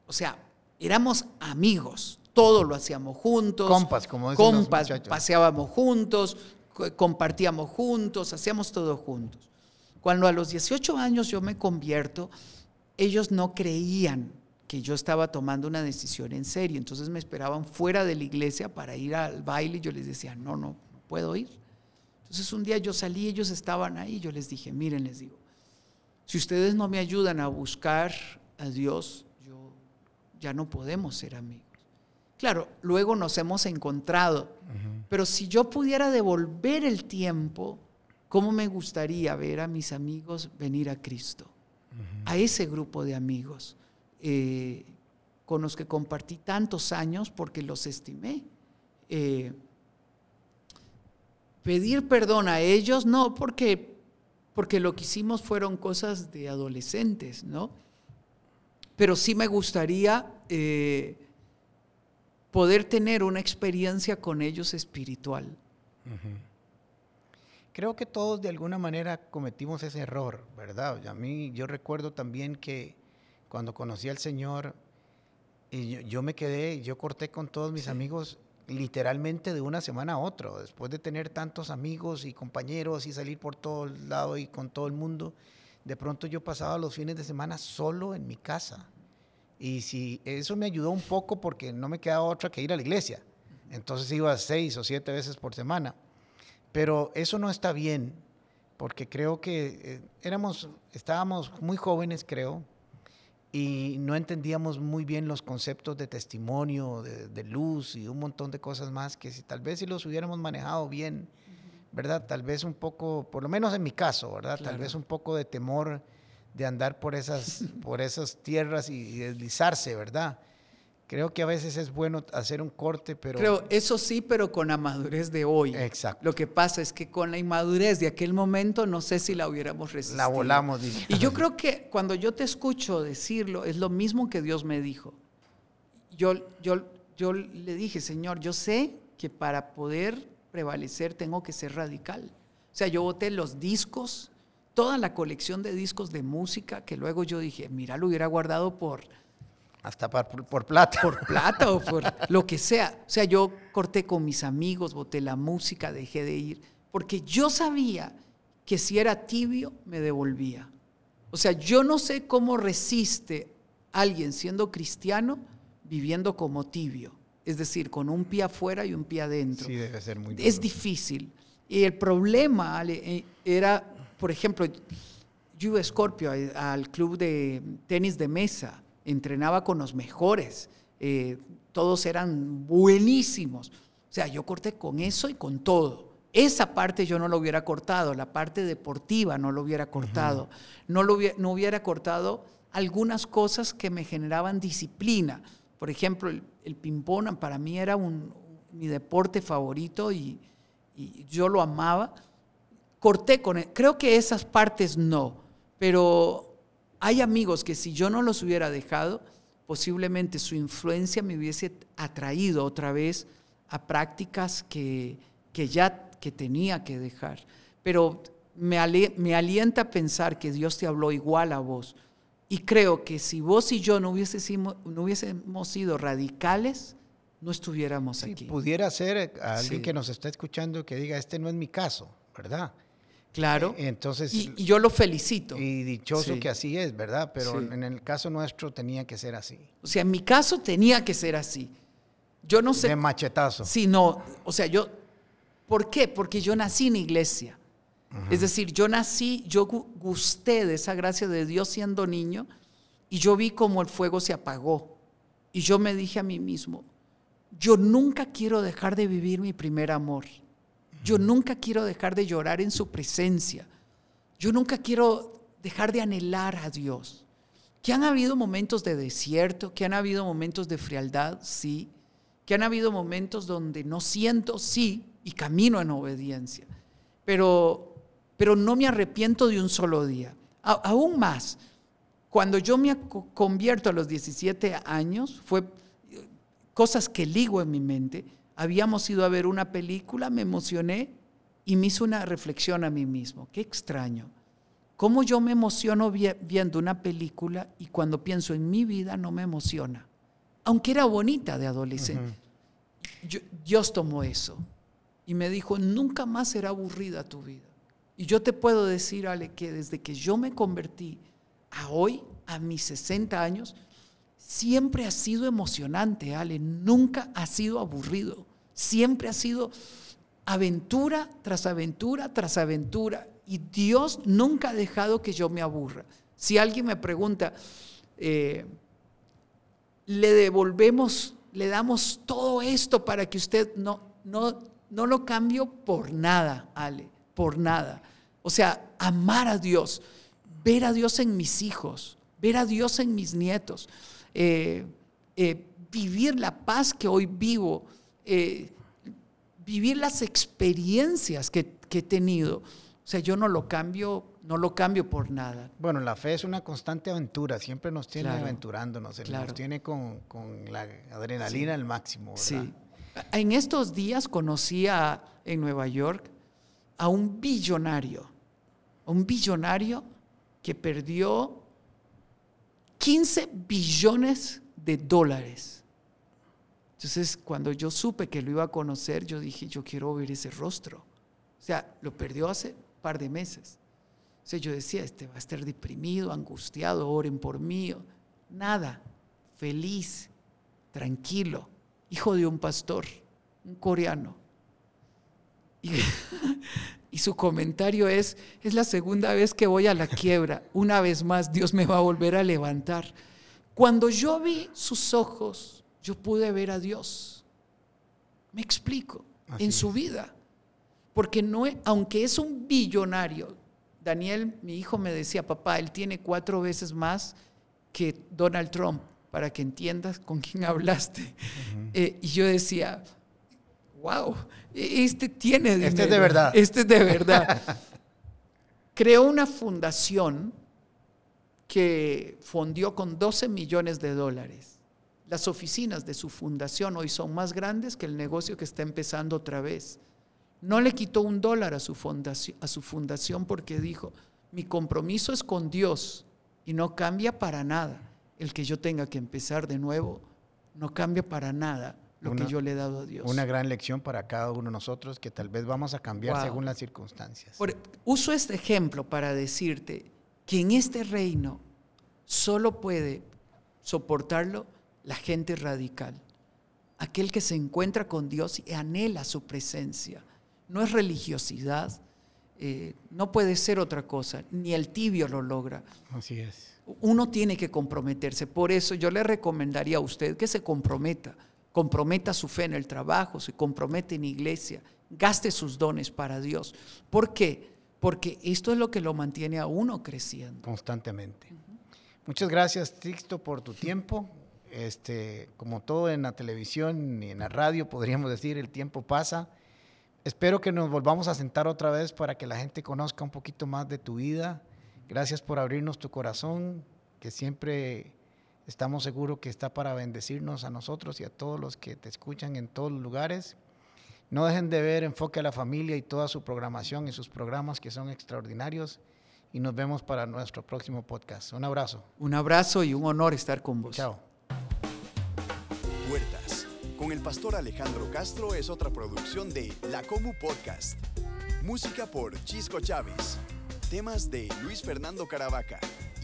o sea, éramos amigos, todo lo hacíamos juntos. Compas, como dicen Compas, paseábamos juntos, compartíamos juntos, hacíamos todo juntos. Cuando a los 18 años yo me convierto, ellos no creían que yo estaba tomando una decisión en serio, entonces me esperaban fuera de la iglesia para ir al baile y yo les decía, no, no, no puedo ir. Entonces un día yo salí, ellos estaban ahí, yo les dije, miren, les digo, si ustedes no me ayudan a buscar a Dios, yo ya no podemos ser amigos. Claro, luego nos hemos encontrado, pero si yo pudiera devolver el tiempo, ¿cómo me gustaría ver a mis amigos venir a Cristo? A ese grupo de amigos eh, con los que compartí tantos años porque los estimé. Eh, pedir perdón a ellos, no, porque porque lo que hicimos fueron cosas de adolescentes, ¿no? Pero sí me gustaría eh, poder tener una experiencia con ellos espiritual. Creo que todos de alguna manera cometimos ese error, ¿verdad? A mí, yo recuerdo también que cuando conocí al Señor, y yo, me quedé, yo corté con todos mis amigos literalmente de una semana a otra, después de tener tantos amigos y compañeros y salir por todo el lado y con todo el mundo, de pronto yo pasaba los fines de semana solo en mi casa. Y si eso me ayudó un poco porque no me quedaba otra que ir a la iglesia. Entonces iba seis o siete veces por semana. Pero eso no está bien, porque creo que eh, éramos, estábamos muy jóvenes, creo, y no entendíamos muy bien los conceptos de testimonio, de, luz y un montón de cosas más que si tal vez si los hubiéramos manejado bien, ¿verdad? Tal vez un poco, por lo menos en mi caso, ¿verdad? Tal vez un poco de temor de andar por esas, por esas tierras y, deslizarse, ¿verdad? Creo que a veces es bueno hacer un corte, pero... Creo, eso sí, pero con la madurez de hoy. Exacto. Lo que pasa es que con la inmadurez de aquel momento no sé si la hubiéramos resistido. La volamos. Y yo creo que cuando yo te escucho decirlo, es lo mismo que Dios me dijo. Yo, yo, yo le dije, Señor, yo sé que para poder prevalecer tengo que ser radical. O sea, yo boté los discos, toda la colección de discos de música, que luego yo dije, mira, lo hubiera guardado por hasta por, plata. Por plata o por lo que sea. O sea, yo corté con mis amigos, boté la música, dejé de ir, porque yo sabía que si era tibio, me devolvía. O sea, yo no sé cómo resiste alguien siendo cristiano viviendo como tibio. Es decir, con un pie afuera y un pie adentro. Sí, debe ser muy Es difícil. Y el problema eh, era, por ejemplo, yo iba a Scorpio al club de tenis de mesa entrenaba con los mejores, eh, todos eran buenísimos. O sea, yo corté con eso y con todo. Esa parte yo no lo hubiera cortado, la parte deportiva no lo hubiera cortado, no, lo hubiera, no hubiera cortado algunas cosas que me generaban disciplina. Por ejemplo, el, ping-pong para mí era un, mi deporte favorito y, y, yo lo amaba. Corté con él. Creo que esas partes no, pero hay amigos que si yo no los hubiera dejado, posiblemente su influencia me hubiese atraído otra vez a prácticas que, que ya que tenía que dejar. Pero me, me alienta a pensar que Dios te habló igual a vos. Y creo que si vos y yo no hubiésemos, no hubiésemos sido radicales, no estuviéramos aquí. Pudiera ser alguien que nos está escuchando que diga, este no es mi caso, ¿verdad? Claro. Eh, entonces, y, yo lo felicito. Y dichoso que así es, ¿verdad? Pero en el caso nuestro tenía que ser así. O sea, en mi caso tenía que ser así. Yo no sé. De machetazo. Sí, no. O sea, yo. ¿Por qué? Porque yo nací en iglesia. Es decir, yo nací, yo gusté de esa gracia de Dios siendo niño y yo vi cómo el fuego se apagó. Y yo me dije a mí mismo, yo nunca quiero dejar de vivir mi primer amor. Yo nunca quiero dejar de llorar en su presencia. Yo nunca quiero dejar de anhelar a Dios. Que han habido momentos de desierto, que han habido momentos de frialdad, sí. Que han habido momentos donde no siento, sí, y camino en obediencia. Pero, pero no me arrepiento de un solo día. aún más, cuando yo me convierto a los 17 años, fue cosas que ligo en mi mente habíamos ido a ver una película, me emocioné y me hizo una reflexión a mí mismo. Qué extraño. ¿Cómo yo me emociono viendo una película y cuando pienso en mi vida no me emociona? Aunque era bonita de adolescente. Dios tomó eso y me dijo, nunca más será aburrida tu vida. Y yo te puedo decir, Ale, que desde que yo me convertí a hoy, a mis 60 años, siempre ha sido emocionante, Ale, nunca ha sido aburrido, siempre ha sido aventura tras aventura tras aventura y Dios nunca ha dejado que yo me aburra. Si alguien me pregunta, eh, le devolvemos, le damos todo esto para que usted no, no, no lo cambio por nada, Ale, por nada. O sea, amar a Dios, ver a Dios en mis hijos, ver a Dios en mis nietos. Eh, eh, vivir la paz que hoy vivo, eh, vivir las experiencias que, he tenido. O sea, yo no lo cambio, no lo cambio por nada. Bueno, la fe es una constante aventura, siempre nos tiene aventurándonos, nos tiene con, la adrenalina al máximo. Sí. En estos días conocí en Nueva York a un billonario, un billonario que perdió 15 billones de dólares. Entonces, cuando yo supe que lo iba a conocer, yo dije, yo quiero ver ese rostro. O sea, lo perdió hace un par de meses. O sea, yo decía, este va a estar deprimido, angustiado, oren por mí. Nada, feliz, tranquilo, hijo de un pastor, un coreano. Y, y su comentario es, es la segunda vez que voy a la quiebra, una vez más Dios me va a volver a levantar. Cuando yo vi sus ojos, yo pude ver a Dios. Me explico, en su vida. Porque no, aunque es un billonario, Daniel, mi hijo me decía, papá, él tiene cuatro veces más que Donald Trump para que entiendas con quién hablaste. Eh, y yo decía, wow, este tiene dinero. Este es de verdad. Este es de verdad. Creó una fundación que fondió con 12 millones de dólares. Las oficinas de su fundación hoy son más grandes que el negocio que está empezando otra vez. No le quitó un dólar a su fundación, a su fundación porque dijo, mi compromiso es con Dios y no cambia para nada. El que yo tenga que empezar de nuevo, no cambia para nada lo que yo le he dado a Dios. Una gran lección para cada uno de nosotros que tal vez vamos a cambiar según las circunstancias. uso este ejemplo para decirte que en este reino solo puede soportarlo la gente radical, aquel que se encuentra con Dios y anhela su presencia. No es religiosidad, eh, no puede ser otra cosa, ni el tibio lo logra. Así es. Uno tiene que comprometerse. Por eso yo le recomendaría a usted que se comprometa, comprometa su fe en el trabajo, se compromete en iglesia, gaste sus dones para Dios. ¿Por qué? Porque esto es lo que lo mantiene a uno creciendo. Constantemente. Muchas gracias, Tixto, por tu tiempo. Este, como todo en la televisión y en la radio, podríamos decir, el tiempo pasa. Espero que nos volvamos a sentar otra vez para que la gente conozca un poquito más de tu vida. Gracias por abrirnos tu corazón, que siempre estamos seguros que está para bendecirnos a nosotros y a todos los que te escuchan en todos los lugares. No dejen de ver Enfoque a la Familia y toda su programación y sus programas que son extraordinarios. Y nos vemos para nuestro próximo podcast. Un abrazo. Un abrazo y un honor estar con vos. Chao. Puertas. Con el pastor Alejandro Castro es otra producción de La Comu Podcast. Música por Chisco Chávez. Temas de Luis Fernando Caravaca